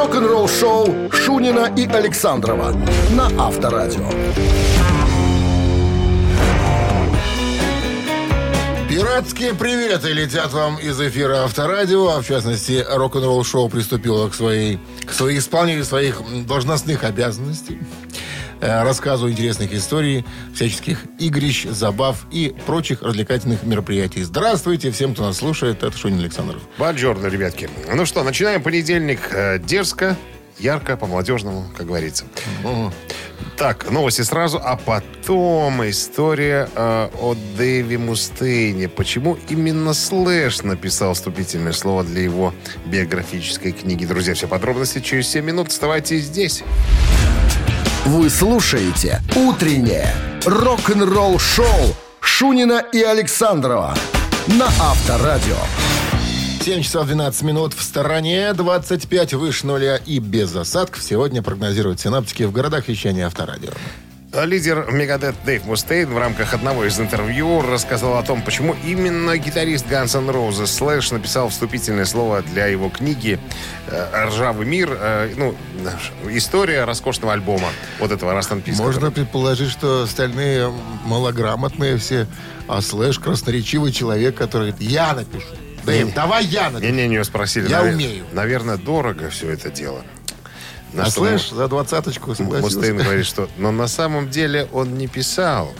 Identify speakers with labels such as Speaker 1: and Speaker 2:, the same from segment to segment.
Speaker 1: рок-н-ролл-шоу Шунина и Александрова на Авторадио.
Speaker 2: Пиратские приветы летят вам из эфира Авторадио, а в частности рок-н-ролл шоу приступило к своей к своей исполнению своих должностных обязанностей, рассказу интересных историй, всяческих игрищ, забав и прочих развлекательных мероприятий. Здравствуйте всем, кто нас слушает. Это Шунин Александров.
Speaker 3: Бонжорно, ребятки. Ну что, начинаем понедельник э, дерзко, ярко, по-молодежному, как говорится. Так, новости сразу, а потом история э, о Дэви Мустейне. Почему именно Слэш написал вступительное слово для его биографической книги? Друзья, все подробности через 7 минут. Оставайтесь здесь.
Speaker 1: Вы слушаете «Утреннее рок-н-ролл-шоу» Шунина и Александрова на Авторадио.
Speaker 2: 7 часов 12 минут в стороне, 25 выше нуля и без осадков. Сегодня прогнозируют синаптики в городах вещания Авторадио.
Speaker 3: А Лидер Мегадет Дэйв Мустейн в рамках одного из интервью рассказал о том, почему именно гитарист Guns N' Roses Слэш написал вступительное слово для его книги э, «Ржавый мир». э, ну, история роскошного альбома вот этого Peace,
Speaker 2: Можно
Speaker 3: который-
Speaker 2: предположить, что остальные малограмотные все, а Слэш красноречивый человек, который говорит, я напишу. Дэйв, давай я напишу.
Speaker 3: Не-не, не спросили.
Speaker 2: Я
Speaker 3: навер-
Speaker 2: умею.
Speaker 3: Наверное, дорого все это дело. На
Speaker 2: А Слэш за двадцаточку согласился.
Speaker 3: Мустейн говорит, что... Но на самом деле он не писал.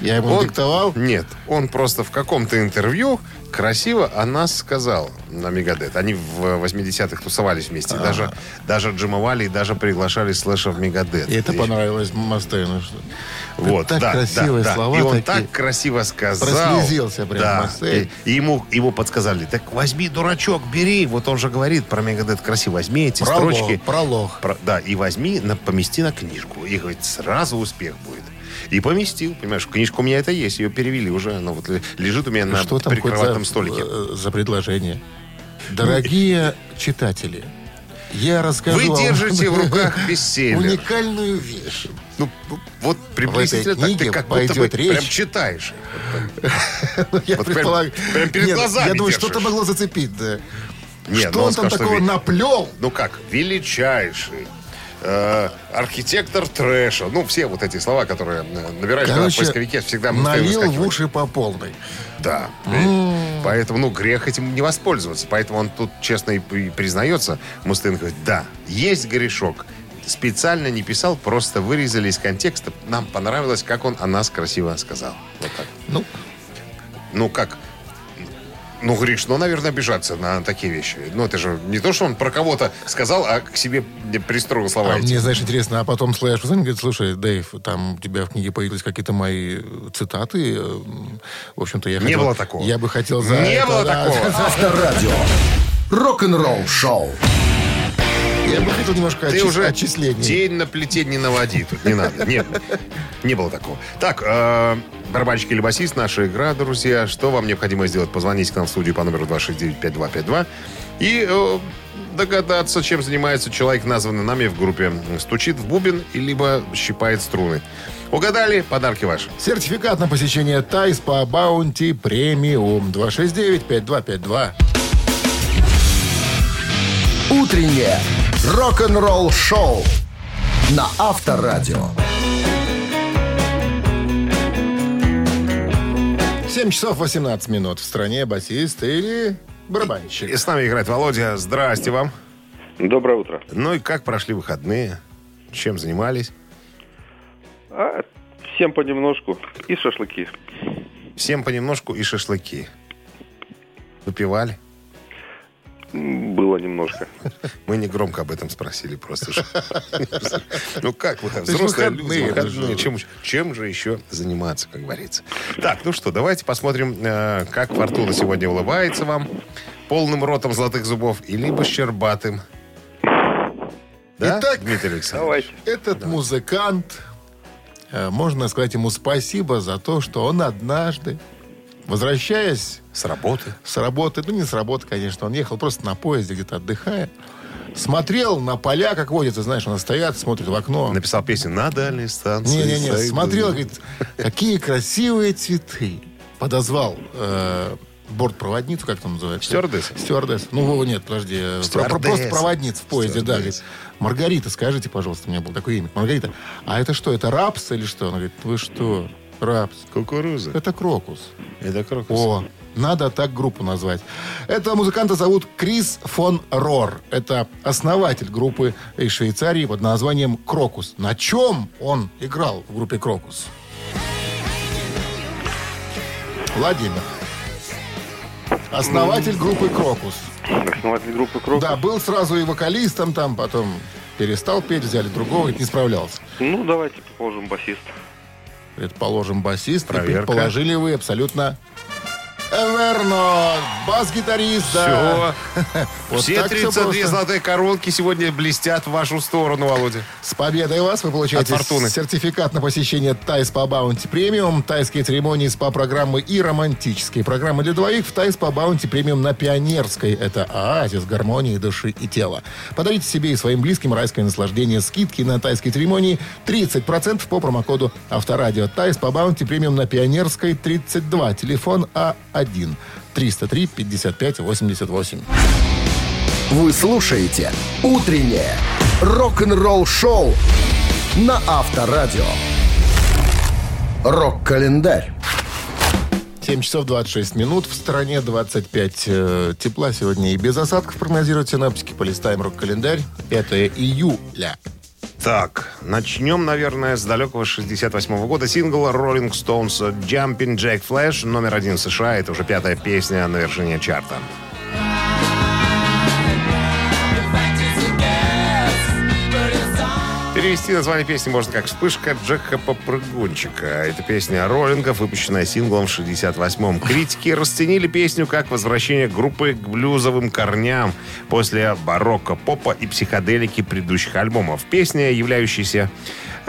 Speaker 2: Я ему
Speaker 3: Он-
Speaker 2: диктовал.
Speaker 3: Нет, он просто в каком-то интервью красиво о нас сказал на Megadeth. Они в 80-х тусовались вместе. Даже, даже джимовали и даже приглашали Слэша в Мегадет.
Speaker 2: И это понравилось Мастейну.
Speaker 3: Вот,
Speaker 2: так
Speaker 3: да,
Speaker 2: красивые
Speaker 3: да, да.
Speaker 2: слова
Speaker 3: И он так красиво сказал.
Speaker 2: Прослезился прям
Speaker 3: Да.
Speaker 2: Мастейн.
Speaker 3: И, и ему, ему подсказали, так возьми, дурачок, бери. Вот он же говорит про Мегадет красиво. Возьми эти
Speaker 2: Пролог,
Speaker 3: строчки.
Speaker 2: пролог.
Speaker 3: Про- да, и возьми, на, помести на книжку. И говорит, сразу успех будет. И поместил, понимаешь, книжка у меня это есть, ее перевели уже, она вот ле- лежит у меня на
Speaker 2: Что там
Speaker 3: прикроватном
Speaker 2: за,
Speaker 3: столике.
Speaker 2: э, за предложение? Дорогие читатели, я расскажу
Speaker 3: Вы
Speaker 2: вам
Speaker 3: держите в руках бестселлер.
Speaker 2: уникальную вещь.
Speaker 3: Ну, вот приблизительно так, ты как будто бы
Speaker 2: пойдет речь.
Speaker 3: прям читаешь.
Speaker 2: Я
Speaker 3: прям-
Speaker 2: предполагаю-
Speaker 3: прям перед глазами
Speaker 2: Я думаю, что-то могло зацепить, да. Что
Speaker 3: ну,
Speaker 2: он там такого наплел?
Speaker 3: Ну как, величайший, э, архитектор трэша. Ну, все вот эти слова, которые э, набираешь когда в
Speaker 2: Короче,
Speaker 3: поисковике, всегда
Speaker 2: налил в уши по полной.
Speaker 3: Да. Поэтому, ну, грех этим не воспользоваться. Поэтому он тут честно и при- признается. Мустейн говорит, да, есть грешок. Специально не писал, просто вырезали из контекста. Нам понравилось, как он о нас красиво сказал. Вот так.
Speaker 2: Ну,
Speaker 3: Ну, как? Ну, грешно, наверное, обижаться на такие вещи. Ну, это же не то, что он про кого-то сказал, а к себе пристроил слова
Speaker 2: а
Speaker 3: эти.
Speaker 2: мне, знаешь, интересно, а потом Слэш позвонит и говорит, слушай, Дэйв, там у тебя в книге появились какие-то мои цитаты. э, В общем-то, я
Speaker 3: Не
Speaker 2: хотел-
Speaker 3: было такого.
Speaker 2: Я бы хотел за
Speaker 3: Не
Speaker 2: это,
Speaker 3: было
Speaker 2: да,
Speaker 3: такого.
Speaker 1: Авторадио. Рок-н-ролл шоу.
Speaker 2: Я бы хотел немножко
Speaker 3: Ты
Speaker 2: отчис-
Speaker 3: уже
Speaker 2: отчислений.
Speaker 3: день на плите не наводи тут, не надо. Нет, не было такого. Так, э, барабанщик или басист, наша игра, друзья. Что вам необходимо сделать? Позвоните к нам в студию по номеру 269-5252 и э, догадаться, чем занимается человек, названный нами в группе. Стучит в бубен, либо щипает струны. Угадали? Подарки ваши.
Speaker 2: Сертификат на посещение Тайс по Баунти Премиум 269-5252.
Speaker 1: Утреннее рок-н-ролл шоу на Авторадио.
Speaker 2: 7 часов 18 минут. В стране басист или барабанщик.
Speaker 3: И с нами играет Володя. Здрасте вам.
Speaker 4: Доброе утро.
Speaker 3: Ну и как прошли выходные? Чем занимались?
Speaker 4: А, всем понемножку. И шашлыки.
Speaker 3: Всем понемножку и шашлыки. Выпивали?
Speaker 4: Было немножко.
Speaker 3: Мы не громко об этом спросили просто. что- Ну как вы, взрослые люди, Чем, же еще заниматься, как говорится. Так, ну что, давайте посмотрим, э, как фортуна сегодня улыбается вам. Полным ротом золотых зубов и либо щербатым. Да,
Speaker 2: Итак,
Speaker 3: Дмитрий Александрович?
Speaker 2: Этот музыкант, э, можно сказать ему спасибо за то, что он однажды, возвращаясь
Speaker 3: С работы.
Speaker 2: с работы, ну не с работы, конечно, он ехал просто на поезде, где-то отдыхая, смотрел на поля, как водится, знаешь, он стоят, смотрит в окно.
Speaker 3: Написал песню «На дальней станции».
Speaker 2: Не-не-не,
Speaker 3: сойду».
Speaker 2: смотрел, говорит, какие красивые цветы. Подозвал э, бортпроводницу, как там называется?
Speaker 3: Стюардесса.
Speaker 2: Стюардесса. Ну, Вова, нет, подожди. э, про-. Просто проводница в поезде, да. Говорит, Маргарита, скажите, пожалуйста, у меня было такое имя. Маргарита, а это что, это рапс или что? Она говорит, вы что, рапс?
Speaker 3: Кукуруза.
Speaker 2: Это крокус.
Speaker 3: Это крокус.
Speaker 2: О, надо так группу назвать. Этого музыканта зовут Крис фон Рор. Это основатель группы из Швейцарии под названием «Крокус». На чем он играл в группе «Крокус»? Владимир. Основатель группы «Krokus».
Speaker 4: Основатель группы Крок.
Speaker 2: Да, был сразу и вокалистом там, потом перестал петь, взяли другого, и не справлялся.
Speaker 4: Ну, давайте положим басист.
Speaker 2: Предположим, басист. И
Speaker 3: Проверка.
Speaker 2: предположили вы абсолютно верно. Бас-гитарист, да.
Speaker 3: Все.
Speaker 2: Вот
Speaker 3: Все
Speaker 2: так всё
Speaker 3: 32
Speaker 2: просто.
Speaker 3: золотые коронки сегодня блестят в вашу сторону, Володя.
Speaker 2: С победой вас вы получаете сертификат на посещение Thai Spa Bounty Premium, тайские церемонии СПА-программы и романтические программы для двоих в Thai Spa Bounty Premium на Пионерской. Это оазис гармонии души и тела. Подарите себе и своим близким райское наслаждение. Скидки на тайские церемонии 30% по промокоду Авторадио. Тайс по Баунти Премиум на Пионерской 32. Телефон А1 303 55 88.
Speaker 1: Вы слушаете «Утреннее рок-н-ролл-шоу» на Авторадио. Рок-календарь.
Speaker 2: 7 часов 26 минут. В стороне 25 э, тепла сегодня и без осадков прогнозируют синаптики. Полистаем рок-календарь. Это июля.
Speaker 3: Так, начнем, наверное, с далекого 68 года сингла Rolling Stones «Jumping Jack Flash» номер один США. Это уже пятая песня на вершине чарта. Перевести название песни можно как «Вспышка Джека Попрыгунчика». Это песня роллингов, выпущенная синглом в 68-м. Критики расценили песню как возвращение группы к блюзовым корням после барокко, попа и психоделики предыдущих альбомов. Песня, являющаяся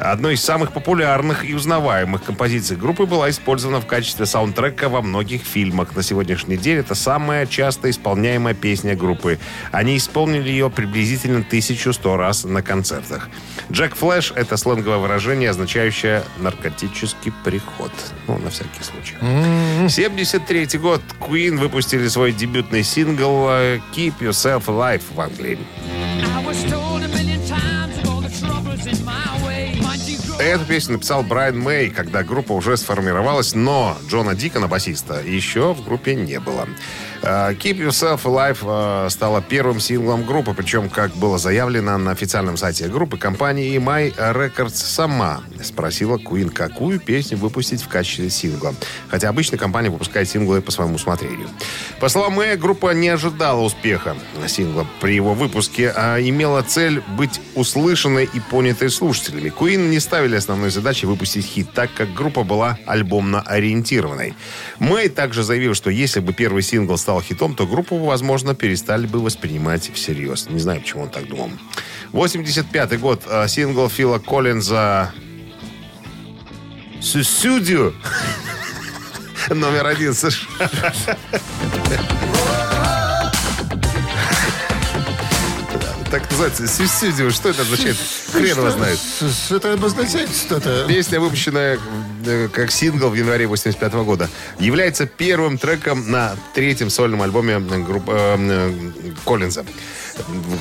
Speaker 3: одной из самых популярных и узнаваемых композиций группы, была использована в качестве саундтрека во многих фильмах. На сегодняшний день это самая часто исполняемая песня группы. Они исполнили ее приблизительно 1100 раз на концертах. Джек Флэш — это сленговое выражение, означающее наркотический приход. Ну, на всякий случай. 73 год. Queen выпустили свой дебютный сингл «Keep Yourself Alive» в Англии. Эту песню написал Брайан Мэй, когда группа уже сформировалась, но Джона Дикона, басиста, еще в группе не было. Э, Keep Yourself Alive э, стала первым синглом группы, причем, как было заявлено на официальном сайте группы, компания EMI Records сама спросила Queen, какую песню выпустить в качестве сингла. Хотя обычно компания выпускает синглы по своему усмотрению. По словам Мэя, группа не ожидала успеха сингла при его выпуске, а имела цель быть услышанной и понятой слушателями. Queen не ставили основной задачей выпустить хит, так как группа была альбомно ориентированной. Мэй также заявил, что если бы первый сингл стал хитом, то группу, возможно, перестали бы воспринимать всерьез. Не знаю, почему он так думал. 85 год. э, Сингл Фила Коллинза «Сусюдю» номер один США. Так называется, «Сусюдю». Что это означает? Хрен его знает.
Speaker 2: С- Это обозначает что-то.
Speaker 3: Песня, выпущенная э, как сингл в январе 85 года, является первым треком на третьем сольном альбоме группы э, э, Коллинза.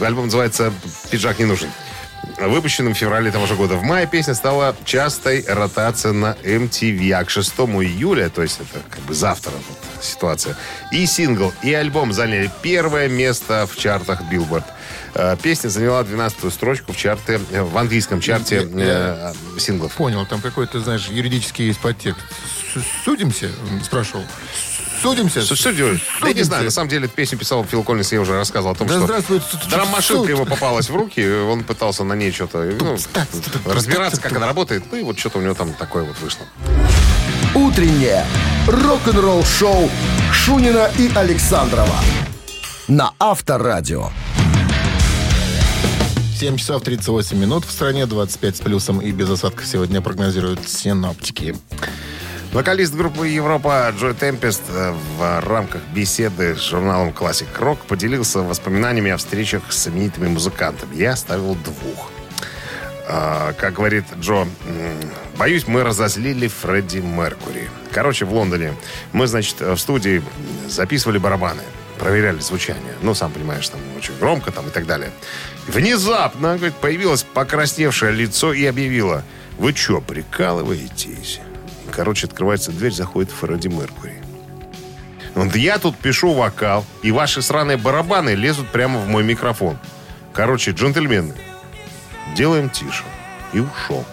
Speaker 3: Альбом называется «Пиджак не нужен». Выпущенным в феврале того же года. В мае песня стала частой ротацией на MTV. А к 6 июля, то есть это как бы завтра вот ситуация, и сингл, и альбом заняли первое место в чартах Billboard. Э, Песня заняла 12-ю строчку в чарте, э, в английском чарте э, синглов.
Speaker 2: Понял, там какой-то, знаешь, юридический есть подтекст. Судимся? Спрашивал. Судимся?
Speaker 3: Делать? Да я не знаю, на самом деле эту песню писал Фил Коллинс, я уже рассказывал о том,
Speaker 2: Да
Speaker 3: что
Speaker 2: здравствует
Speaker 3: драм-машинка ему попалась в руки, он пытался на ней что-то ну, разбираться, как она работает, ну и вот что-то у него там такое вот вышло.
Speaker 1: Утреннее рок-н-ролл-шоу Шунина и Александрова на Авторадио.
Speaker 2: 7 часов 38 минут. В стране 25 с плюсом и без осадков сегодня прогнозируют синоптики.
Speaker 3: Вокалист группы Европа Джой Темпест э, в рамках беседы с журналом Classic Rock поделился воспоминаниями о встречах с знаменитыми музыкантами. Я оставил двух. А, как говорит Джо, боюсь, мы разозлили Фредди Меркури. Короче, в Лондоне мы, значит, в студии записывали барабаны, проверяли звучание. Ну, сам понимаешь, там очень громко там и так далее. Внезапно, говорит, появилось покрасневшее лицо и объявило, вы что, прикалываетесь? Короче, открывается дверь, заходит Фредди Меркури. Говорит, я тут пишу вокал, и ваши сраные барабаны лезут прямо в мой микрофон. Короче, джентльмены, делаем тише. И ушел.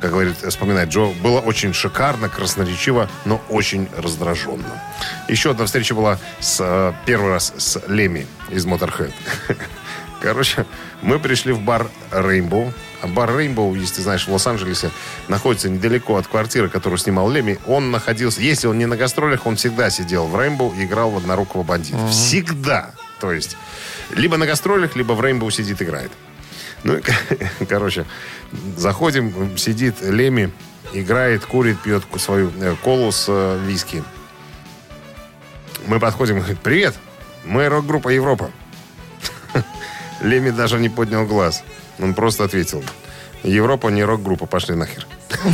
Speaker 3: Как говорит, вспоминает Джо, было очень шикарно, красноречиво, но очень раздраженно. Еще одна встреча была с, э, первый раз с Леми из Motorhead. Короче, мы пришли в бар Rainbow. А бар Rainbow, если ты знаешь, в Лос-Анджелесе находится недалеко от квартиры, которую снимал Леми. Он находился, если он не на гастролях, он всегда сидел в Rainbow и играл в однорукого бандита. Всегда. То есть, либо на гастролях, либо в Rainbow сидит, играет. Ну, короче, заходим, сидит Леми, играет, курит, пьет свою э, колу с э, виски. Мы подходим и говорит, привет, мы рок-группа Европа. Леми даже не поднял глаз. Он просто ответил, Европа не рок-группа, пошли нахер.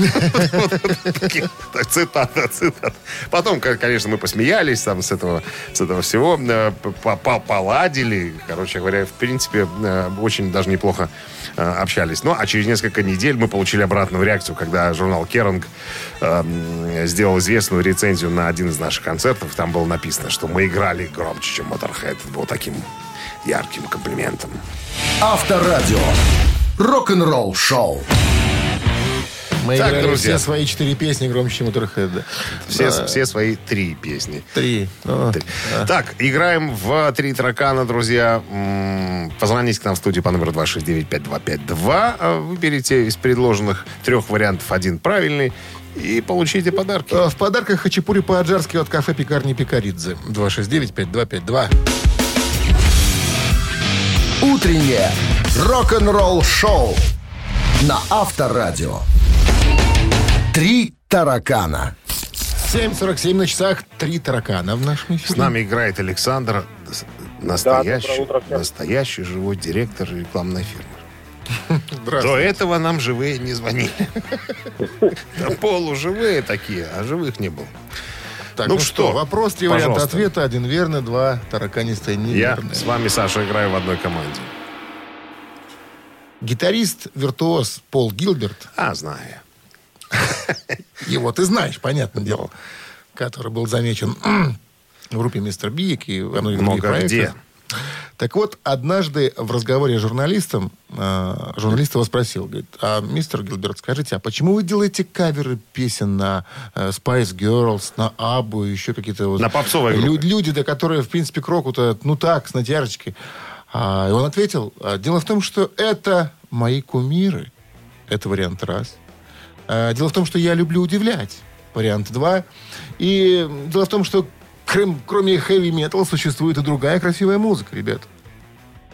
Speaker 3: Цитата, цитата. Потом, ко- конечно, мы посмеялись там с этого, с этого всего, э, по- по- поладили. Короче говоря, в принципе, э, очень даже неплохо э, общались. Ну, а через несколько недель мы получили обратную реакцию, когда журнал Керанг э, сделал известную рецензию на один из наших концертов. Там было написано, что мы играли громче, чем Motorhead. Это был таким ярким комплиментом.
Speaker 1: Авторадио. Рок-н-ролл шоу.
Speaker 2: Мы
Speaker 3: Так,
Speaker 2: играли
Speaker 3: друзья.
Speaker 2: все свои четыре песни громче, чем Motorhead. да.
Speaker 3: Все,
Speaker 2: Да.
Speaker 3: все свои три песни.
Speaker 2: Три. Ну,
Speaker 3: Три. Так, играем в «Три таракана», друзья. Позвоните к нам в студию по номеру 269-5252. А Выберите из предложенных трех вариантов один правильный и получите подарки.
Speaker 2: э, В подарках хачапури по-аджарски от кафе «Пекарни Пикаридзе». 269-5252.
Speaker 1: Утреннее рок-н-ролл шоу на Авторадио. Три таракана.
Speaker 2: 7.47 на часах. Три таракана в нашем эфире.
Speaker 3: С нами играет Александр, настоящий,
Speaker 4: доброе утро
Speaker 3: настоящий живой директор рекламной фирмы. До этого нам живые не звонили. Да полуживые такие, а живых не было.
Speaker 2: Так,
Speaker 3: Ну
Speaker 2: ну,
Speaker 3: что,
Speaker 2: что, вопрос, три варианта
Speaker 3: пожалуйста.
Speaker 2: ответа. Один верный, два тараканистые
Speaker 3: Я
Speaker 2: неверные.
Speaker 3: с вами, Саша, играю в одной команде.
Speaker 2: Гитарист-виртуоз Пол Гилберт,
Speaker 3: А, знаю.
Speaker 2: его ты знаешь, понятное дело, который был замечен в группе Мистер Биг и во многих других
Speaker 3: Много где.
Speaker 2: проектах. Так вот, однажды в разговоре с журналистом, э, журналист его спросил, говорит, а, мистер Гилберт, скажите, а почему вы делаете каверы песен на э, Spice Girls, на Абу, еще какие-то вот...
Speaker 3: На попсовые
Speaker 2: лю-. Люди, да, которые, в принципе, к року-то, ну так, с натяжечкой. А, и он ответил, «А, дело в том, что это мои кумиры. Это вариант раз. А, Дело в том, что я люблю удивлять. Вариант два. И дело в том, что кроме хэви-металла существует и другая красивая музыка, ребят.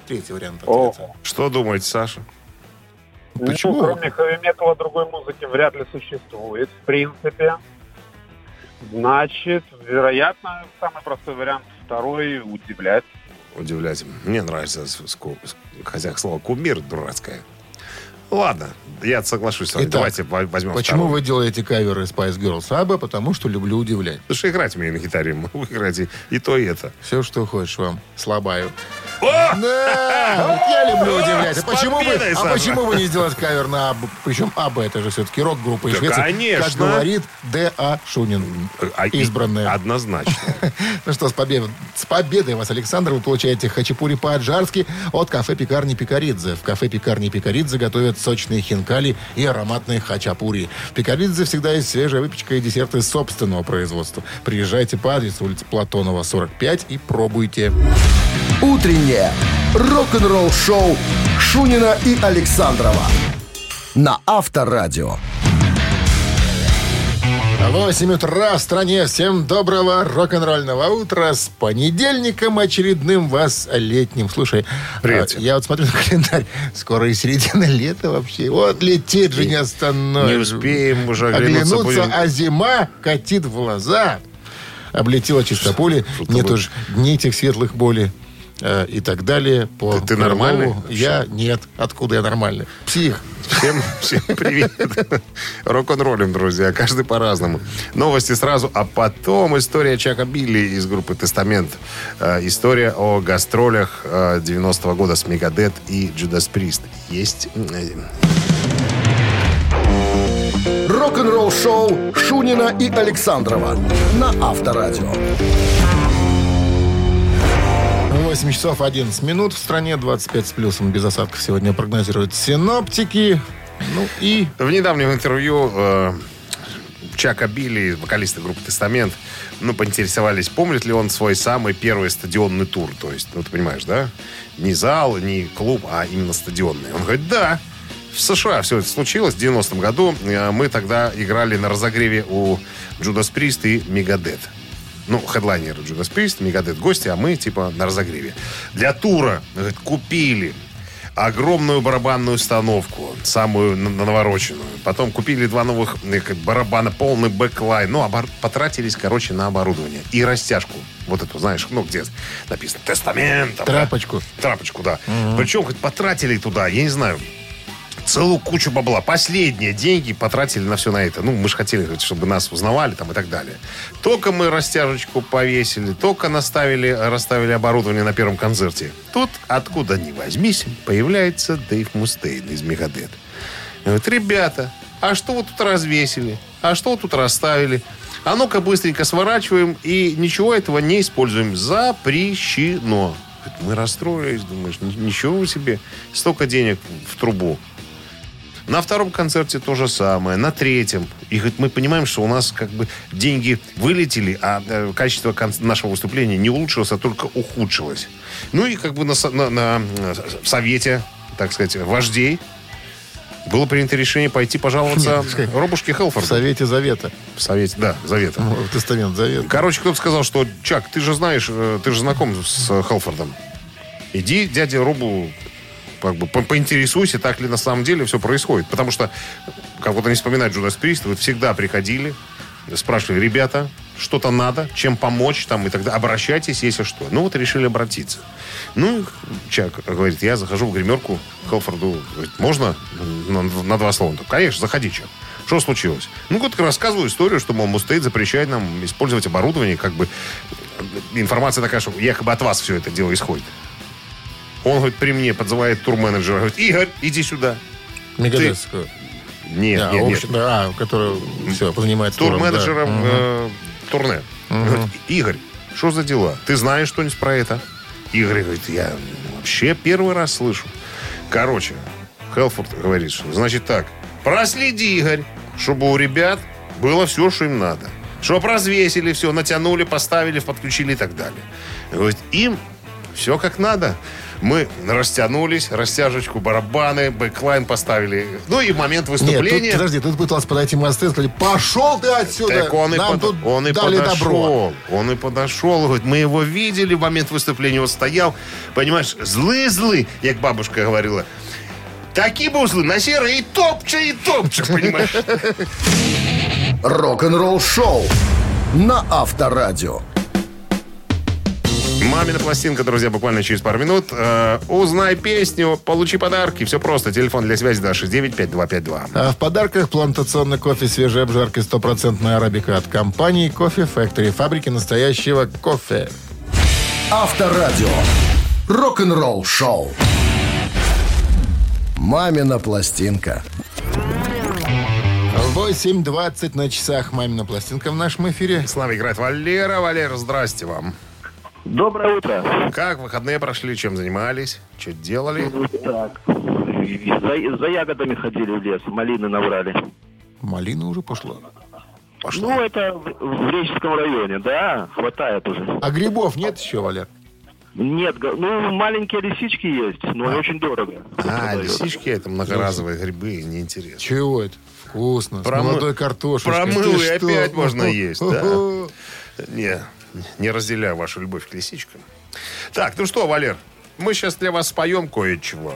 Speaker 2: Третий вариант ответа.
Speaker 4: Ого.
Speaker 3: Что думаете, Саша?
Speaker 2: Почему?
Speaker 4: Ну, кроме хэви-металла другой музыки вряд ли существует, в принципе. Значит, вероятно, самый простой вариант второй – удивлять.
Speaker 3: Удивлять. Мне нравится хозяин слова кумир дурацкое. Ладно, я соглашусь с вами.
Speaker 2: Итак,
Speaker 3: Давайте во- возьмем
Speaker 2: Почему
Speaker 3: второго.
Speaker 2: вы делаете каверы Spice Girls Аба? Потому что люблю удивлять.
Speaker 3: Что играть умею на гитаре. Вы играете и то, и это.
Speaker 2: Все, что хочешь вам. Слабаю. Да, вот я люблю удивлять. А почему, вы,
Speaker 3: победой,
Speaker 2: а почему вы не сделать кавер на Абу? Причем Аба это же все-таки рок-группа из
Speaker 3: Да,
Speaker 2: Швеции.
Speaker 3: конечно.
Speaker 2: Как говорит Д.А. Шунин.
Speaker 3: А, и-
Speaker 2: Избранная.
Speaker 3: Однозначно.
Speaker 2: Ну что, с победой, с победой вас, Александр. Вы получаете хачапури по-аджарски от кафе-пекарни Пикаридзе. В кафе-пекарни Пикаридзе готовят сочные хинкали и ароматные хачапури. В Пикаридзе всегда есть свежая выпечка и десерты собственного производства. Приезжайте по адресу улица Платонова, 45 и пробуйте.
Speaker 1: Утреннее рок-н-ролл шоу Шунина и Александрова на Авторадио.
Speaker 2: 8 утра в стране. Всем доброго рок-н-ролльного утра с понедельником очередным вас летним. Слушай,
Speaker 3: Привет.
Speaker 2: а, я вот смотрю на календарь. Скоро и середина лета вообще. Вот летит же не остановишь.
Speaker 3: Не успеем уже оглянуться.
Speaker 2: Оглянуться,
Speaker 3: будем.
Speaker 2: а зима катит в глаза. Облетела чистополе.
Speaker 3: Что-то
Speaker 2: Нет уж дней этих светлых более. Э, и так далее. По
Speaker 3: Ты- ты нормальный?
Speaker 2: Я нет. Откуда я нормальный? Псих.
Speaker 3: Всем, всем привет. Рок-н-роллим, друзья. Каждый по-разному. Новости сразу, а потом история Чака Билли из группы «Тестамент». Э, история о гастролях э, 90-го года с Мегадет и Джудас Прист. Есть... э,
Speaker 1: Рок-н-ролл шоу Шунина и Александрова на Авторадио.
Speaker 2: 8 часов 11 минут в стране, 25 с плюсом без осадков сегодня прогнозируют синоптики. Ну и
Speaker 3: В недавнем интервью э, Чака Билли, вокалиста группы «Тестамент», ну, поинтересовались, помнит ли он свой самый первый стадионный тур. То есть, ну, ты понимаешь, да? Не зал, не клуб, а именно стадионный. Он говорит, да, в США все это случилось в 90-м году. Э, Мы тогда играли на разогреве у Джудас Прист и Мегадет. Ну, хедлайнеры Джудас Прист, Мегадет гости, а мы, типа, на разогреве. Для тура, говорит, купили огромную барабанную установку, самую на- навороченную. Потом купили два новых э, барабана, полный backline. Ну, обор- потратились, короче, на оборудование. И растяжку. Вот эту, знаешь, ну, где написано «Testament». там, да?
Speaker 2: Тряпочку,
Speaker 3: да. Причем хоть потратили туда, я не знаю, целую кучу бабла. Последние деньги потратили на все на это. Ну, мы же хотели, чтобы нас узнавали там и так далее. Только мы растяжечку повесили, только наставили, расставили оборудование на первом концерте. Тут, откуда ни возьмись, появляется Дэйв Мустейн из Megadeth. Говорит, ребята, а что вы тут развесили? А что вы тут расставили? А ну-ка быстренько сворачиваем и ничего этого не используем. Запрещено. Мы расстроились, думаешь, «Ни- ничего себе. Столько денег в трубу. На втором концерте то же самое, на третьем. И говорит, мы понимаем, что у нас как бы деньги вылетели, а э, качество нашего выступления не улучшилось, а только ухудшилось. Ну и как бы на, на- на, э, в совете, так сказать, вождей было принято решение пойти пожаловаться
Speaker 2: Нет,
Speaker 3: Робушке
Speaker 2: В
Speaker 3: Хелфорду.
Speaker 2: Совете Завета.
Speaker 3: В совете, да, завета.
Speaker 2: Ну, В Тестамент Завета.
Speaker 3: Короче, кто-то сказал, что, Чак, ты же знаешь, э, ты же знаком с Хелфордом. Иди дяде Робу как бы по- поинтересуйся, так ли на самом деле все происходит. Потому что, как вот они вспоминают Джудас Прист, вы всегда приходили, спрашивали, ребята, что-то надо, чем помочь, там, и тогда обращайтесь, если что. Ну, вот решили обратиться. Ну, Чак говорит, я захожу в гримерку к Хелфорду. Говорит, можно на, на два слова? Он Конечно, заходи, Чак. Что случилось? Ну, вот рассказываю историю, что, мол, Мустейт запрещает нам использовать оборудование, как бы информация такая, что якобы от вас все это дело исходит. Он, говорит, при мне подзывает турменеджера, говорит, Игорь, иди сюда.
Speaker 2: Мегадетскую.
Speaker 3: Нет,
Speaker 2: А,
Speaker 3: нет, нет.
Speaker 2: общем, да, а, который все, занимается туром, да.
Speaker 3: Турменеджером э, турне. Говорит, Игорь, что за дела? Ты знаешь что-нибудь про это? Игорь говорит, я вообще первый раз слышу. Короче, Хелфорд говорит, что значит так, проследи, Игорь, чтобы у ребят было все, что им надо. Чтоб развесили все, натянули, поставили, подключили и так далее. Говорит, им все как надо. Мы растянулись, растяжечку, барабаны, backline поставили. Ну и в момент
Speaker 2: Нет,
Speaker 3: выступления...
Speaker 2: тут, подожди, тут пытался подойти Мастер и сказать, пошел ты отсюда,
Speaker 3: Так он и,
Speaker 2: нам
Speaker 3: под-
Speaker 2: тут
Speaker 3: он и
Speaker 2: дали
Speaker 3: подошел.
Speaker 2: добро.
Speaker 3: Он и подошел. Говорит, мы его видели в момент выступления. Он стоял, понимаешь, злый-злый, як бабушка говорила. Такие бы злы на серые и топча, и топча, понимаешь?
Speaker 1: Рок-н-ролл шоу на Авторадио.
Speaker 3: Мамина пластинка, друзья, буквально через пару минут. Э, узнай песню, получи подарки. Все просто. Телефон для связи 269-5252.
Speaker 2: А в подарках плантационный кофе свежей обжарки стопроцентная арабика от компании Кофе Factory, фабрики настоящего кофе.
Speaker 1: Авторадио. Рок-н-ролл шоу. Мамина пластинка.
Speaker 2: 8.20 на часах «Мамина пластинка» в нашем эфире.
Speaker 3: С нами играет Валера. Валера, здрасте вам.
Speaker 4: Доброе утро.
Speaker 3: Как выходные прошли? Чем занимались? Что делали?
Speaker 4: Так. За, за ягодами ходили в лес, малины набрали.
Speaker 2: Малина уже пошла.
Speaker 3: Пошло.
Speaker 4: Ну, это в, в Реческом районе, да, хватает уже.
Speaker 2: А грибов нет еще, Валер?
Speaker 4: Нет, ну, маленькие лисички есть, но очень дорого.
Speaker 3: А,
Speaker 4: продается.
Speaker 3: лисички это многоразовые грибы, неинтересно.
Speaker 2: Чего это? Вкусно. С
Speaker 3: Промы-
Speaker 2: молодой картошечкой.
Speaker 3: промыл и опять можно есть, да. Не, не разделяю вашу любовь к лисичкам. Так, ну что, Валер, мы сейчас для вас споем кое-чего.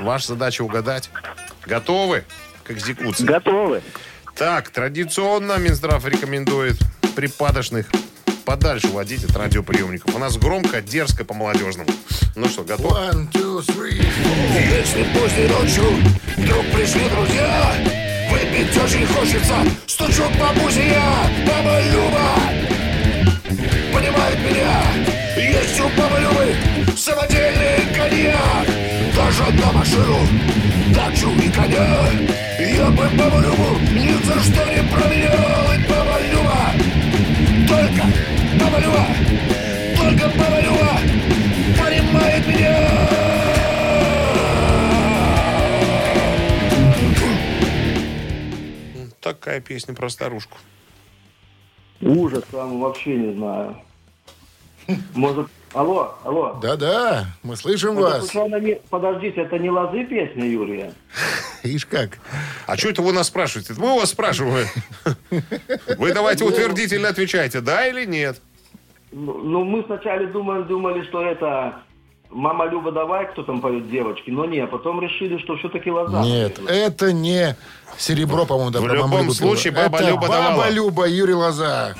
Speaker 3: Ваша задача угадать. Готовы к экзекуции?
Speaker 4: Готовы?
Speaker 3: Так, традиционно Минздрав рекомендует припадочных подальше водить от радиоприемников. У нас громко, дерзко, по-молодежному. Ну что, готов?
Speaker 2: One, two, three.
Speaker 5: Если поздней ночью вдруг пришли друзья Выпить очень хочется, стучок по бузе я Машину, дачу и коня Я бы Бабу Любу ни за что не променял И Баба Люба, только Баба Люба Только Баба Люба понимает меня
Speaker 3: Такая песня про старушку.
Speaker 4: Ужас, там вообще не знаю. Может, алло, алло.
Speaker 2: Да-да, мы слышим
Speaker 4: Это
Speaker 2: вас.
Speaker 4: случайно не- Подождите, это не лозы песня, Юрия?
Speaker 2: Ишь как.
Speaker 3: А что это вы нас спрашиваете? Мы у вас спрашиваем. Вы давайте утвердительно отвечайте, да или нет.
Speaker 4: Ну, ну, мы сначала думали, думали, что это «Мама Люба, давай», кто там поет девочки, но не, потом решили, что все-таки лоза.
Speaker 2: Нет, это не серебро, по-моему, да,
Speaker 3: В любом случае, баба Люба
Speaker 2: баба
Speaker 3: давала.
Speaker 2: Люба, Юрий Лоза.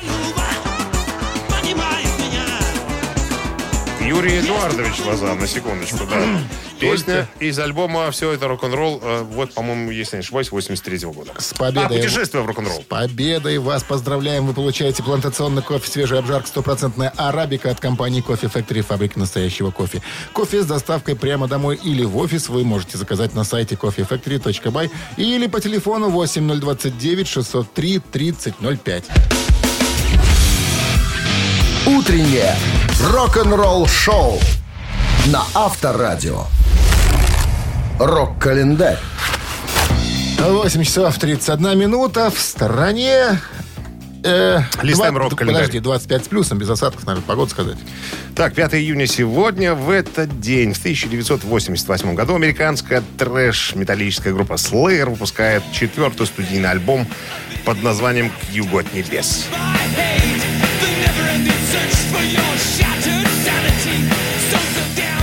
Speaker 3: Юрий Эдуардович Лоза, на секундочку, да. Песня из альбома «Все это рок-н-ролл», э, вот, по-моему, если не ошибаюсь, 83 года.
Speaker 2: С
Speaker 3: А,
Speaker 2: победой.
Speaker 3: путешествие в рок-н-ролл.
Speaker 2: Победой вас поздравляем! Вы получаете плантационный кофе «Свежий обжарка» стопроцентная арабика от компании «Кофе Factory» фабрики настоящего кофе. Кофе с доставкой прямо домой или в офис вы можете заказать на сайте coffeefactory.by или по телефону 8029 603 3005.
Speaker 1: Утреннее рок-н-ролл-шоу на Авторадио. Рок-календарь.
Speaker 2: 8 часов 31 минута в стороне. Э,
Speaker 3: Листаем рок-календарь.
Speaker 2: Подожди, 25 с плюсом, без осадков, наверное, погоду сказать.
Speaker 3: Так, 5 июня сегодня, в этот день, в 1988 году, американская трэш-металлическая группа Slayer выпускает четвертый студийный альбом под названием «Кьюго от небес».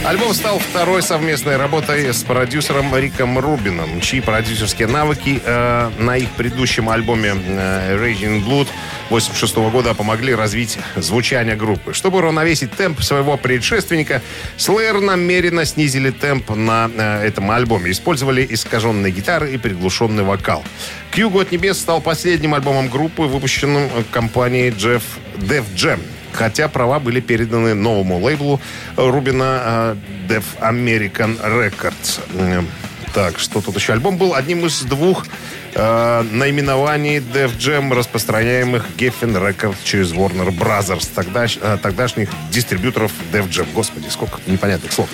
Speaker 3: Альбом стал второй совместной работой с продюсером Риком Рубином, чьи продюсерские навыки э, на их предыдущем альбоме э, Raging Blood 86 года помогли развить звучание группы. Чтобы уравновесить темп своего предшественника, Slayer намеренно снизили темп на э, этом альбоме. Использовали искаженные гитары и приглушенный вокал. «Кью Год Небес» стал последним альбомом группы, выпущенным компанией Jeff Def Jam хотя права были переданы новому лейблу Рубина э, Def American Records. Так, что тут еще? Альбом был одним из двух э, наименований Def Jam, распространяемых Geffen Records через Warner Brothers, тогдаш- э, тогдашних дистрибьюторов Def Jam. Господи, сколько непонятных слов.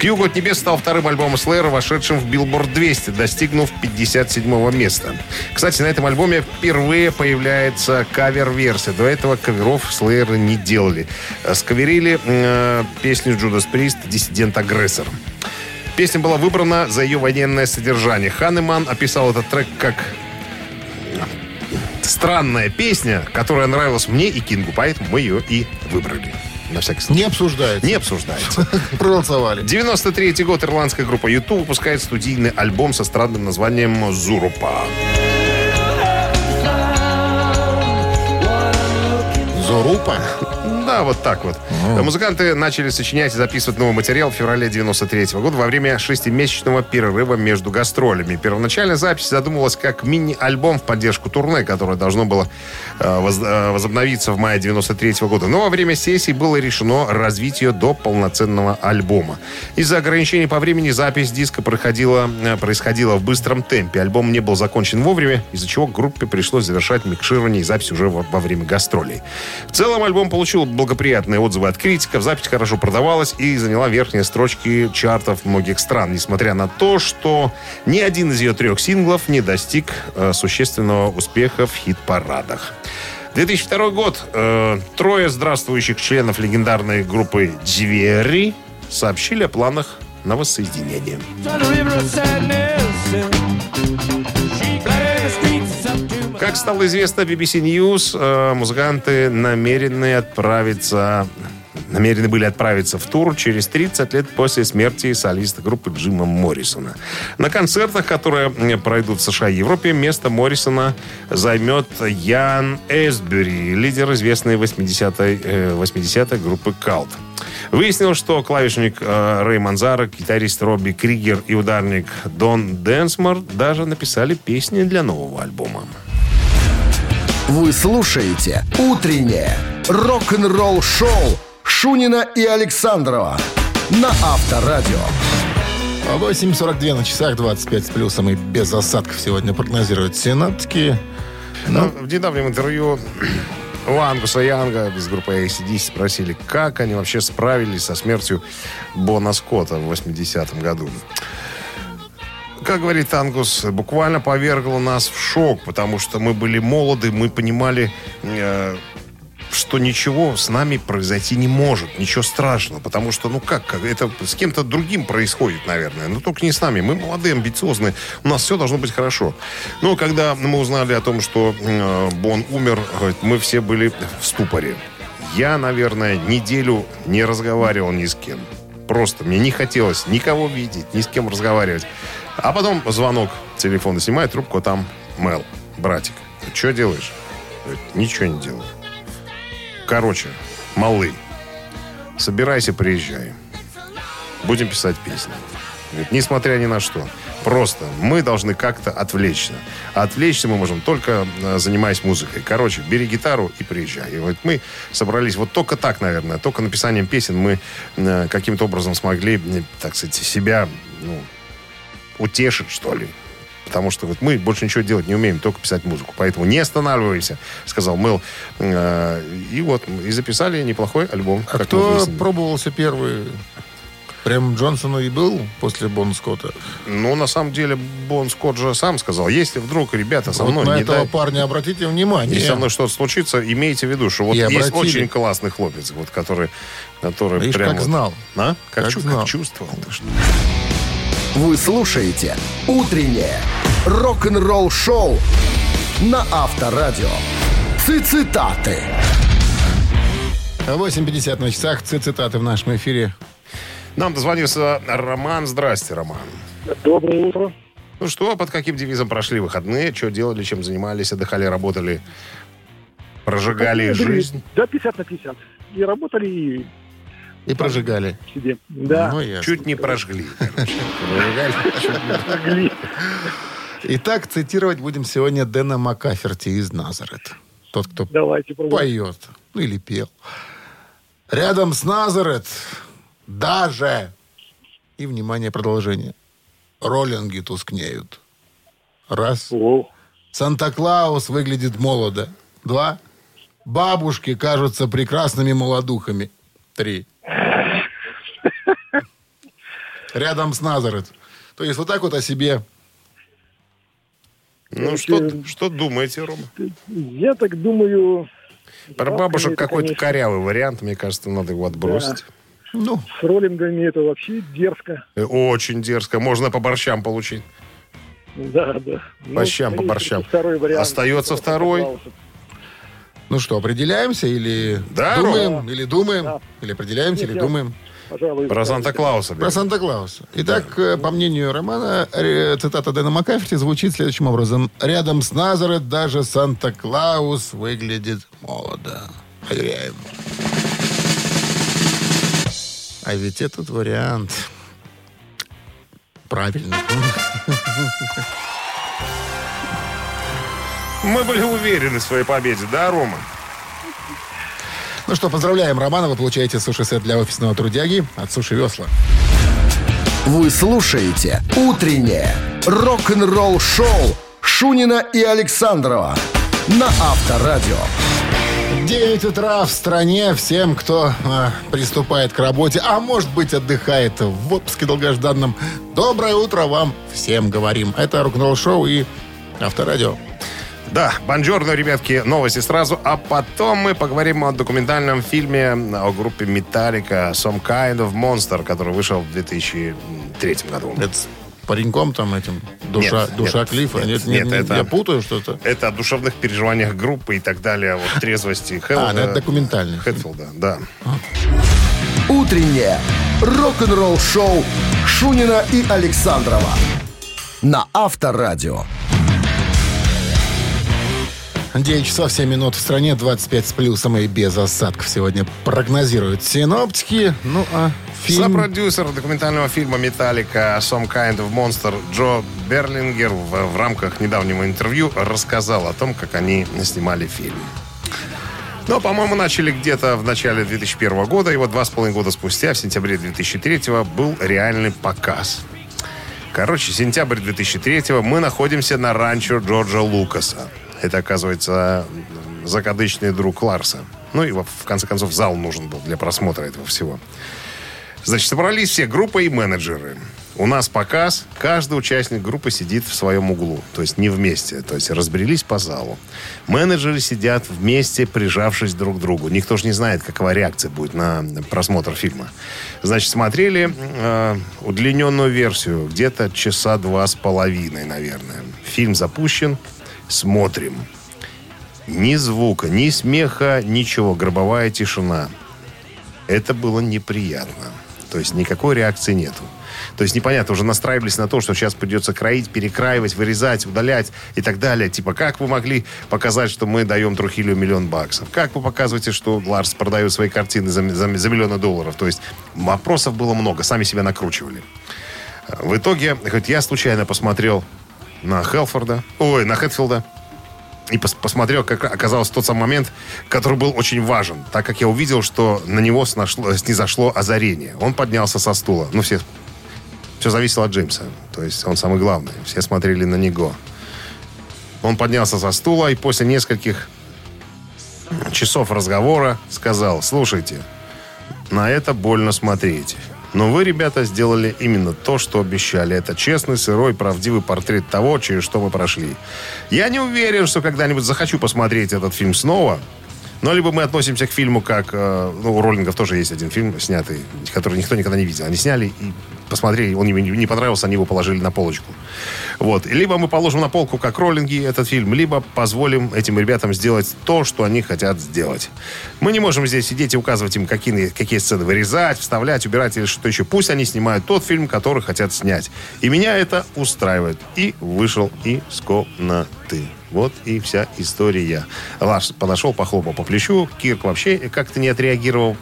Speaker 3: «Кью Год Небес» стал вторым альбомом Slayer, вошедшим в Billboard 200, достигнув 57 места. Кстати, на этом альбоме впервые появляется кавер-версия. До этого каверов Slayer не делали. Э, Сковерили э, песню Judas Priest «Диссидент-агрессор». Песня была выбрана за ее военное содержание. Ханеман описал этот трек как странная песня, которая нравилась мне и Кингу, поэтому мы ее и выбрали. На всякий случай.
Speaker 2: Не обсуждается.
Speaker 3: Не обсуждается.
Speaker 2: Проголосовали.
Speaker 3: 93 год ирландская группа YouTube выпускает студийный альбом со странным названием «Зурупа».
Speaker 2: Зорупа.
Speaker 3: Да, вот так вот. Музыканты начали сочинять и записывать новый материал в феврале 93 года во время шестимесячного перерыва между гастролями. Первоначально запись задумывалась как мини-альбом в поддержку турне, которое должно было э, воз- э, возобновиться в мае 93 года. Но во время сессии было решено развить ее до полноценного альбома. Из-за ограничений по времени запись диска проходила, э, происходила в быстром темпе. Альбом не был закончен вовремя, из-за чего группе пришлось завершать микширование и запись уже во, во время гастролей. В целом альбом получил благоприятные отзывы от критиков, запись хорошо продавалась и заняла верхние строчки чартов многих стран, несмотря на то, что ни один из ее трех синглов не достиг э, существенного успеха в хит-парадах. 2002 год. Э, трое здравствующих членов легендарной группы Звери сообщили о планах на воссоединение. Как стало известно BBC News, э, музыканты намерены отправиться намерены были отправиться в тур через 30 лет после смерти солиста группы Джима Моррисона. На концертах, которые пройдут в США и Европе, место Моррисона займет Ян Эсбери, лидер известной 80-й, э, 80-й группы Калт. Выяснилось, что клавишник э, Рэй Манзара, гитарист Робби Кригер и ударник Дон Денсмор даже написали песни для нового альбома.
Speaker 1: Вы слушаете «Утреннее рок-н-ролл-шоу» Шунина и Александрова на Авторадио.
Speaker 2: 8.42 на часах, 25 с плюсом и без осадков сегодня прогнозируют синаптики.
Speaker 3: Ну, в недавнем интервью у Ангуса Янга из группы ACDC спросили, как они вообще справились со смертью Бона Скотта в 80-м году. Как говорит Ангус, буквально повергло нас в шок, потому что мы были молоды, мы понимали, э, что ничего с нами произойти не может, ничего страшного, потому что, ну как, это с кем-то другим происходит, наверное, но только не с нами. Мы молодые, амбициозные, у нас все должно быть хорошо. Но когда мы узнали о том, что э, Бон умер, мы все были в ступоре. Я, наверное, неделю не разговаривал ни с кем. Просто мне не хотелось никого видеть, ни с кем разговаривать. А потом звонок, телефон снимает трубку, а там Мел, братик. Что делаешь? Ничего не делаю. Короче, малый, собирайся, приезжай. Будем писать песни. Говорит, несмотря ни на что. Просто мы должны как-то отвлечься. Отвлечься мы можем только э, занимаясь музыкой. Короче, бери гитару и приезжай. И вот мы собрались вот только так, наверное, только написанием песен мы э, каким-то образом смогли, так сказать, себя ну, утешить, что ли. Потому что вот мы больше ничего делать не умеем, только писать музыку. Поэтому не останавливаемся, сказал Мэл. Э, И вот, и записали неплохой альбом.
Speaker 2: А кто пробовался первый? Прям Джонсону и был после Бон Скотта?
Speaker 3: Ну, на самом деле, Бон Скотт же сам сказал, если вдруг, ребята, со
Speaker 2: Вот
Speaker 3: мной
Speaker 2: на
Speaker 3: не
Speaker 2: этого
Speaker 3: дай-
Speaker 2: парня обратите внимание.
Speaker 3: Если со мной что-то случится, имейте в виду, что вот
Speaker 2: И
Speaker 3: есть
Speaker 2: обратили.
Speaker 3: очень классный хлопец, вот, который, который
Speaker 2: Видишь,
Speaker 3: прям
Speaker 2: как знал.
Speaker 3: А? Как,
Speaker 2: Как
Speaker 3: чу-
Speaker 2: знал.
Speaker 3: как чувствовал. ты что.
Speaker 1: Вы слушаете «Утреннее рок-н-ролл-шоу» на Авторадио. Цитаты.
Speaker 2: 8.50 на часах. Цитаты в нашем эфире.
Speaker 3: Нам дозвонился Роман. Здрасте, Роман.
Speaker 6: Доброе утро.
Speaker 3: Ну что, под каким девизом прошли выходные? Что делали, чем занимались, отдыхали, работали? Прожигали жизнь?
Speaker 6: Да, 50 на 50. И работали, и
Speaker 2: И прожигали.
Speaker 6: Да.
Speaker 2: Ну, ясно.
Speaker 3: Чуть не прожгли.
Speaker 2: Прожигали. Итак, цитировать будем сегодня Дэна Макаферти из Назарет. Тот, кто
Speaker 6: Давайте
Speaker 2: поет. Ну, или пел. Рядом с Назарет даже... И, внимание, продолжение. Роллинги тускнеют. Раз. Санта-Клаус выглядит молодо. Два. Бабушки кажутся прекрасными молодухами. Три. Рядом с Назарет. То есть вот так вот о себе.
Speaker 3: Ну, что, что думаете, Рома?
Speaker 6: Я так думаю,
Speaker 3: Про бабушек какой-то
Speaker 6: конечно.
Speaker 3: корявый вариант, мне кажется, надо его отбросить.
Speaker 2: Ну,
Speaker 6: с роллингами это вообще дерзко.
Speaker 3: Э, Очень дерзко. Можно по борщам получить.
Speaker 6: Да, да. Ну,
Speaker 3: По щам, по
Speaker 6: скорее
Speaker 3: борщам.
Speaker 6: Второй вариант.
Speaker 3: Остается второй.
Speaker 2: ну что, определяемся или
Speaker 3: Да,
Speaker 2: думаем,
Speaker 3: Ром?
Speaker 2: или думаем,
Speaker 6: Да.
Speaker 2: или определяемся,
Speaker 6: Нет,
Speaker 2: или
Speaker 6: я-
Speaker 2: думаем.
Speaker 6: Пожалуй.
Speaker 3: Про Санта-Клауса.
Speaker 2: Про Санта-Клауса. Итак, э, по мнению Романа, цитата Дэна Макаферти звучит следующим образом. «Рядом с Назарет даже Санта-Клаус выглядит молодо». Проверяем. А ведь этот вариант правильный.
Speaker 3: Мы были уверены в своей победе, да, Рома?
Speaker 2: Ну что, поздравляем Романа. Вы получаете суши-сет для офисного трудяги от Суши Весла.
Speaker 1: Вы слушаете «Утреннее рок-н-ролл-шоу» Шунина и Александрова на Авторадио.
Speaker 2: 9 утра в стране. Всем, кто а, приступает к работе, а может быть отдыхает в отпуске долгожданном. Доброе утро вам всем говорим. Это рок-н-ролл шоу и Авторадио.
Speaker 3: Да, бонжорно, ребятки, новости сразу, а потом мы поговорим о документальном фильме о группе Metallica «Some Kind of Monster», который вышел в 2003 году.
Speaker 2: Это пареньком там этим, душа,
Speaker 3: Нет,
Speaker 2: душа
Speaker 3: нет,
Speaker 2: Клифа.
Speaker 3: нет,
Speaker 2: Нет, нет,
Speaker 3: нет, это-
Speaker 2: я путаю что-то.
Speaker 3: Это о душевных переживаниях группы и так далее, вот трезвости Хелл,
Speaker 2: А, ну это документальный.
Speaker 3: Хэтфилда, да.
Speaker 1: Утреннее рок-н-ролл-шоу Шунина и Александрова на Авторадио.
Speaker 2: 9 часов 7 минут в стране, 25 с плюсом и без осадков сегодня прогнозируют синоптики. Ну, а фильм...
Speaker 3: Сопродюсер документального фильма «Металлика» «Some Kind of Monster» Джо Берлингер в, в рамках недавнего интервью рассказал о том, как они снимали фильм. Но, по-моему, начали где-то в начале 2001 года, и вот два с половиной года спустя, в сентябре 2003 был реальный показ. Короче, сентябрь 2003 мы находимся на ранчо Джорджа Лукаса. Это, оказывается, закадычный друг Ларса. Ну и, в конце концов, зал нужен был для просмотра этого всего. Значит, собрались все группы и менеджеры. У нас показ, каждый участник группы сидит в своем углу, то есть не вместе, то есть разбрелись по залу. Менеджеры сидят вместе, прижавшись друг к другу. Никто же не знает, какова реакция будет на просмотр фильма. Значит, смотрели э, удлиненную версию, где-то часа два с половиной, наверное. Фильм запущен, смотрим. Ни звука, ни смеха, ничего, гробовая тишина. Это было неприятно. То есть никакой реакции нету. То есть непонятно, уже настраивались на то, что сейчас придется кроить, перекраивать, вырезать, удалять и так далее. Типа, как вы могли показать, что мы даем Трухилю миллион баксов? Как вы показываете, что Ларс продает свои картины за, за, за миллионы долларов? То есть вопросов было много, сами себя накручивали. В итоге, хоть я случайно посмотрел на Хелфорда, ой, на Хэтфилда, и пос посмотрел, как оказалось тот самый момент, который был очень важен, так как я увидел, что на него снашло, снизошло озарение. Он поднялся со стула. Ну, все, все зависело от Джеймса. То есть он самый главный. Все смотрели на него. Он поднялся со стула и после нескольких часов разговора сказал, слушайте, на это больно смотреть. Но вы, ребята, сделали именно то, что обещали. Это честный, сырой, правдивый портрет того, через что мы прошли. Я не уверен, что когда-нибудь захочу посмотреть этот фильм снова. Но либо мы относимся к фильму как... э, ну, у Роллингов тоже есть один фильм снятый, который никто никогда не видел. Они сняли и посмотрели, он им не понравился, они его положили на полочку. Вот. Либо мы положим на полку, как Роллинги, этот фильм, либо позволим этим ребятам сделать то, что они хотят сделать. Мы не можем здесь сидеть и указывать им, какие, какие сцены вырезать, вставлять, убирать или что еще. Пусть они снимают тот фильм, который хотят снять. И меня это устраивает. И вышел из комнаты. Вот и вся история. Лаш подошел, похлопал по плечу. Кирк вообще как-то не отреагировал.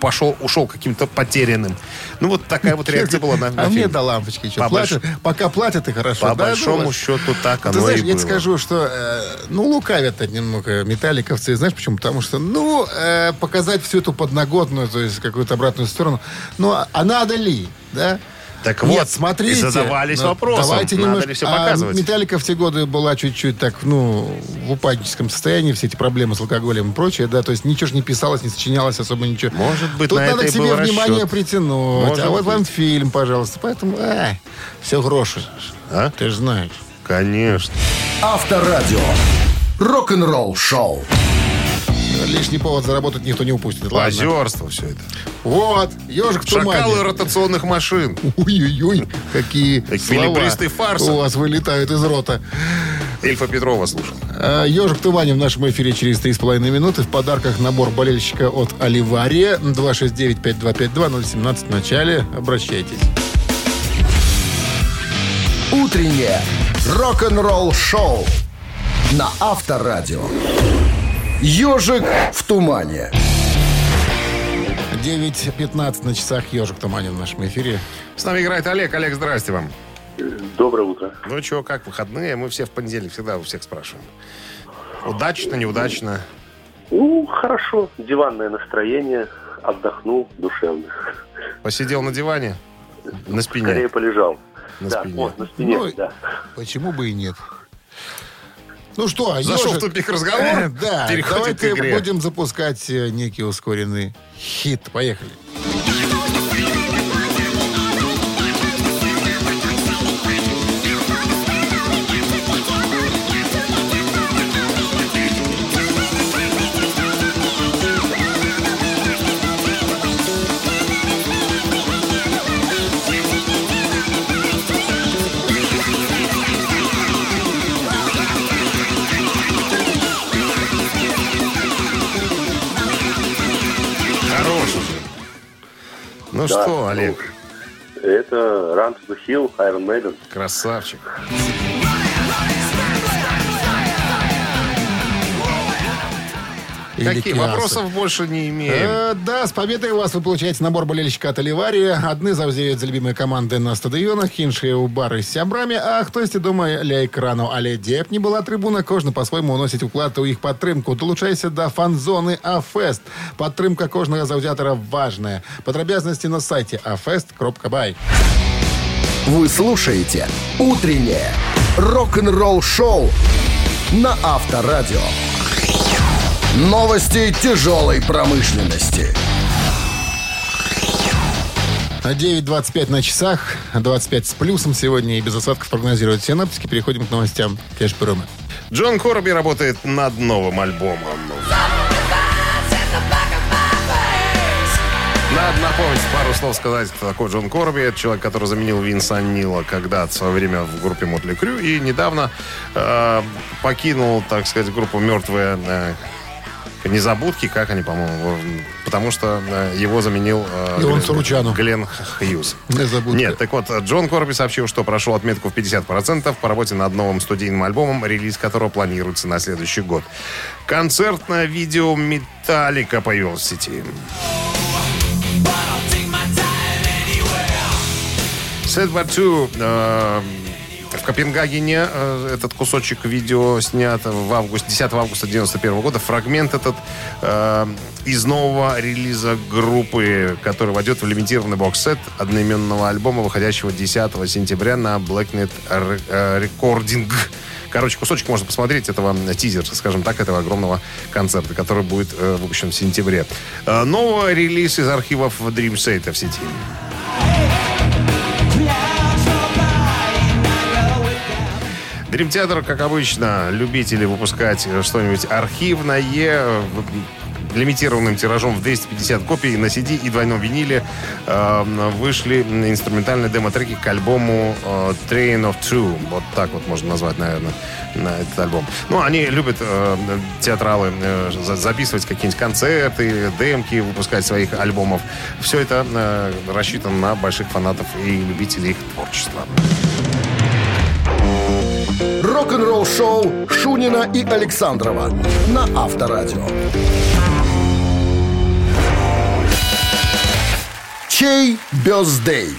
Speaker 3: Пошел, ушел каким-то потерянным. Ну, вот такая вот реакция была на, на
Speaker 2: А мне до лампочки.
Speaker 3: По
Speaker 2: платят, пока платят, и хорошо.
Speaker 3: По
Speaker 2: Да,
Speaker 3: большому
Speaker 2: ну,
Speaker 3: счету так
Speaker 2: Ты
Speaker 3: оно
Speaker 2: знаешь,
Speaker 3: и
Speaker 2: я
Speaker 3: было.
Speaker 2: тебе скажу, что, э, ну, лукавят немного металликовцы. Знаешь почему? Потому что, ну, э, показать всю эту подноготную, то есть какую-то обратную сторону, ну, а а надо ли, да?
Speaker 3: Так
Speaker 2: Нет,
Speaker 3: вот,
Speaker 2: смотрите.
Speaker 3: и задавались
Speaker 2: ну,
Speaker 3: вопросом,
Speaker 2: Давайте
Speaker 3: надо
Speaker 2: немножко-
Speaker 3: ли все
Speaker 2: А
Speaker 3: показывать.
Speaker 2: Металлика в те годы была чуть-чуть так, ну, в упадническом состоянии, все эти проблемы с алкоголем и прочее, да, то есть ничего же не писалось, не сочинялось особо ничего.
Speaker 3: Может быть,
Speaker 2: Тут
Speaker 3: на
Speaker 2: надо
Speaker 3: это
Speaker 2: к себе внимание
Speaker 3: расчет.
Speaker 2: притянуть.
Speaker 3: Может
Speaker 2: а вот вам
Speaker 3: быть.
Speaker 2: фильм, пожалуйста. Поэтому, а, все гроши.
Speaker 3: А?
Speaker 2: Ты же знаешь.
Speaker 3: Конечно.
Speaker 1: Авторадио. Рок-н-ролл шоу.
Speaker 2: Лишний повод заработать никто не упустит. Ладно.
Speaker 3: Позерство все это.
Speaker 2: Вот, ежик в тумане.
Speaker 3: Шакалы ротационных машин.
Speaker 2: Ой-ой-ой, какие
Speaker 3: Эквилибристый
Speaker 2: слова
Speaker 3: фарс.
Speaker 2: у вас вылетают из рота.
Speaker 3: Эльфа Петрова слушал.
Speaker 2: А, Ежик в тумане в нашем эфире через 3,5 минуты. В подарках набор болельщика от Оливария. 269-5252-017 в начале. Обращайтесь.
Speaker 1: Утреннее рок-н-ролл шоу на Авторадио. Ежик в тумане.
Speaker 2: 9.15 на часах Ежик в тумане в нашем эфире.
Speaker 3: С нами играет Олег. Олег, здрасте вам.
Speaker 7: Доброе утро.
Speaker 3: Ну что, как выходные? Мы все в понедельник всегда у всех спрашиваем. Удачно, неудачно?
Speaker 7: Ну, хорошо. Диванное настроение. Отдохнул душевно.
Speaker 3: Посидел на диване? На спине?
Speaker 7: Скорее полежал.
Speaker 3: На
Speaker 7: да,
Speaker 3: спине.
Speaker 7: вот, на спине,
Speaker 2: Ну,
Speaker 7: да.
Speaker 2: Почему бы и нет? Ну что,
Speaker 3: Зашел
Speaker 2: «Ежик»,
Speaker 3: в тупик разговор?
Speaker 2: Да, давайте будем запускать э, некий ускоренный хит. Поехали.
Speaker 3: Хорош
Speaker 7: Да,
Speaker 3: что, Олег,
Speaker 7: Это Run to the Hill, Iron Maiden.
Speaker 3: красавчик. Какие?
Speaker 2: Киасы.
Speaker 3: Вопросов больше не имеем.
Speaker 2: Э, да, с победой у вас вы получаете набор болельщика от Оливарии. Одни завзеют за любимые команды на стадионах, іншие у бары з сябрамі, а хтось дома ля экрану. Але дзе б не была трибуна, кожны по-свойму уносіць уклад у іх падтрымку. Долучайся да фан-зоны Афест. Падтрымка кожнага заўзятара важная. Падрабязнасці на сайте afest.by.
Speaker 1: Вы слушаете «Утреннее рок-н-ролл-шоу» на Авторадио. Новости тяжелой промышленности.
Speaker 2: 9.25 на часах, 25 с плюсом сегодня и без осадков прогнозируют синоптики. Переходим к новостям Кэш-Пирома.
Speaker 3: Джон Корби работает над новым альбомом. Надо напомнить, пару слов сказать, кто такой Джон Корби. Это человек, который заменил Винса Нила когда-то в свое время в группе Мотли Крю и недавно э, покинул, так сказать, группу «Мертвые э, незабудки», как они, по-моему, потому что э, его заменил э,
Speaker 2: И он
Speaker 3: Глен-
Speaker 2: Суручану.
Speaker 3: Глен Хьюз.
Speaker 2: Незабудки.
Speaker 3: Нет, так вот, Джон Корби сообщил, что прошел отметку в 50% по работе над новым студийным альбомом, релиз которого планируется на следующий год. Концертное видео «Металлика» появилось в сети. Sad But Two, э, в Копенгагене э, этот кусочек видео снят в августе, 10 августа 91 года. Фрагмент этот э, из нового релиза группы, который войдет в лимитированный бокс-сет одноименного альбома, выходящего 10 сентября на Blacknet э, Recording. Короче, кусочек можно посмотреть этого м, тизер, скажем так, этого огромного концерта, который будет э, выпущен в сентябре. Э, новый релиз из архивов Dream State в сети. Theater, как обычно, любители выпускать что-нибудь архивное, э, лимитированным тиражом в 250 копий на CD и двойном виниле э, вышли инструментальные демо-треки к альбому э, Train of Two. Вот так вот можно назвать, наверное, на этот альбом. Ну, они любят, э, театралы, э, за- записывать какие-нибудь концерты, демки, выпускать своих альбомов. Все это э, рассчитано на больших фанатов и любителей их творчества.
Speaker 1: Рок-н-ролл-шоу Шунина и Александрова на Авторадио. Чей бездей?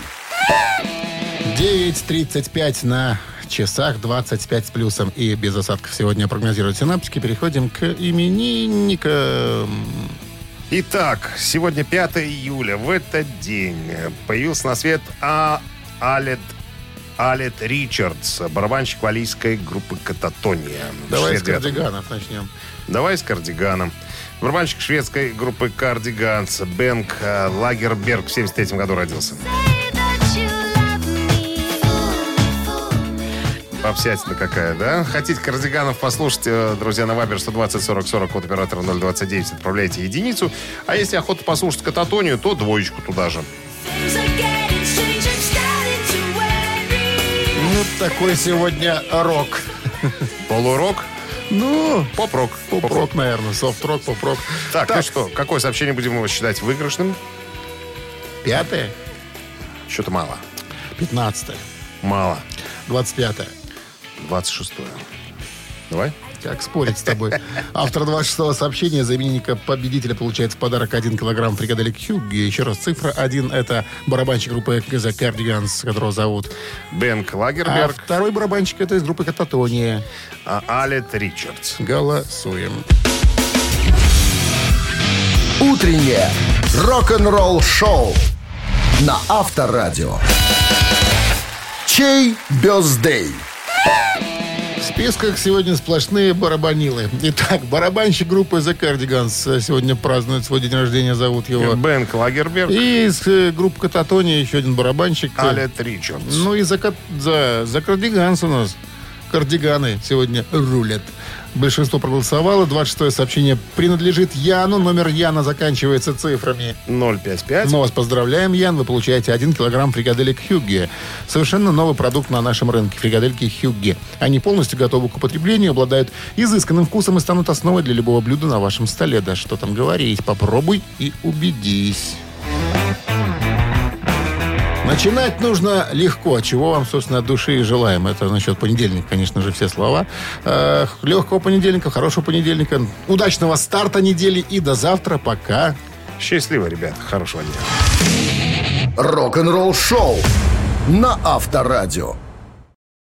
Speaker 2: 9.35 на часах, 25 с плюсом и без осадков сегодня прогнозируют синаптики. Переходим к именинникам.
Speaker 3: Итак, сегодня 5 июля. В этот день появился на свет а Алет, Алет Ричардс, барабанщик валийской группы «Кататония».
Speaker 2: Давай с
Speaker 3: Швед-
Speaker 2: кардиганов начнем.
Speaker 3: Давай с кардиганом. Барабанщик шведской группы «Кардиганс» Бенк э, Лагерберг в 73 году родился. Попсятина какая, да? Хотите кардиганов послушать, э, друзья, на Вайбер 120 40 40, код оператора 029, отправляйте единицу. А если охота послушать кататонию, то двоечку туда же.
Speaker 2: Такой сегодня рок.
Speaker 3: Полурок,
Speaker 2: Ну,
Speaker 3: поп-рок.
Speaker 2: поп-рок, наверное, софт-рок, поп-рок.
Speaker 3: Так, ну что, какое сообщение будем его считать выигрышным?
Speaker 2: Пятое,
Speaker 3: Что-то мало.
Speaker 2: пятнадцатое,
Speaker 3: Мало.
Speaker 2: двадцать пятое.
Speaker 3: 26 Давай.
Speaker 2: Как спорить с тобой. Автор 26-го сообщения за именинника победителя получает в подарок 1 килограмм фрикаделек Хьюги. Еще раз, цифра 1 это барабанщик группы The Cardigans, которого зовут.
Speaker 3: Бенк
Speaker 2: А
Speaker 3: Лагерберг,
Speaker 2: второй барабанщик это из группы Кататония.
Speaker 3: а Алет Ричардс.
Speaker 2: Голосуем.
Speaker 1: Утреннее рок-н-ролл-шоу на Авторадио. Чей бездей?
Speaker 2: Списках сегодня сплошные барабанилы. Итак, барабанщик группы The Cardigans сегодня празднует свой день рождения, зовут его.
Speaker 3: Бенк Лагерберг,
Speaker 2: И из э, группы Кататония еще один барабанщик.
Speaker 3: Алет Ричардс.
Speaker 2: Ну и за, за, за кардиганс у нас. Кардиганы сегодня рулят. Большинство проголосовало. 26 сообщение принадлежит Яну. Номер Яна заканчивается цифрами.
Speaker 3: 055.
Speaker 2: Мы вас поздравляем, Ян. Вы получаете 1 килограмм фрикаделек Хюгге. Совершенно новый продукт на нашем рынке. Фрикадельки Хюгге. Они полностью готовы к употреблению, обладают изысканным вкусом и станут основой для любого блюда на вашем столе. Да что там говорить. Попробуй и убедись. Начинать нужно легко, чего вам, собственно, от души и желаем. Это насчет понедельника, конечно же, все слова. Э, легкого понедельника, хорошего понедельника, удачного старта недели и до завтра. Пока.
Speaker 3: Счастливо, ребят. Хорошего дня.
Speaker 1: Рок-н-ролл шоу на Авторадио.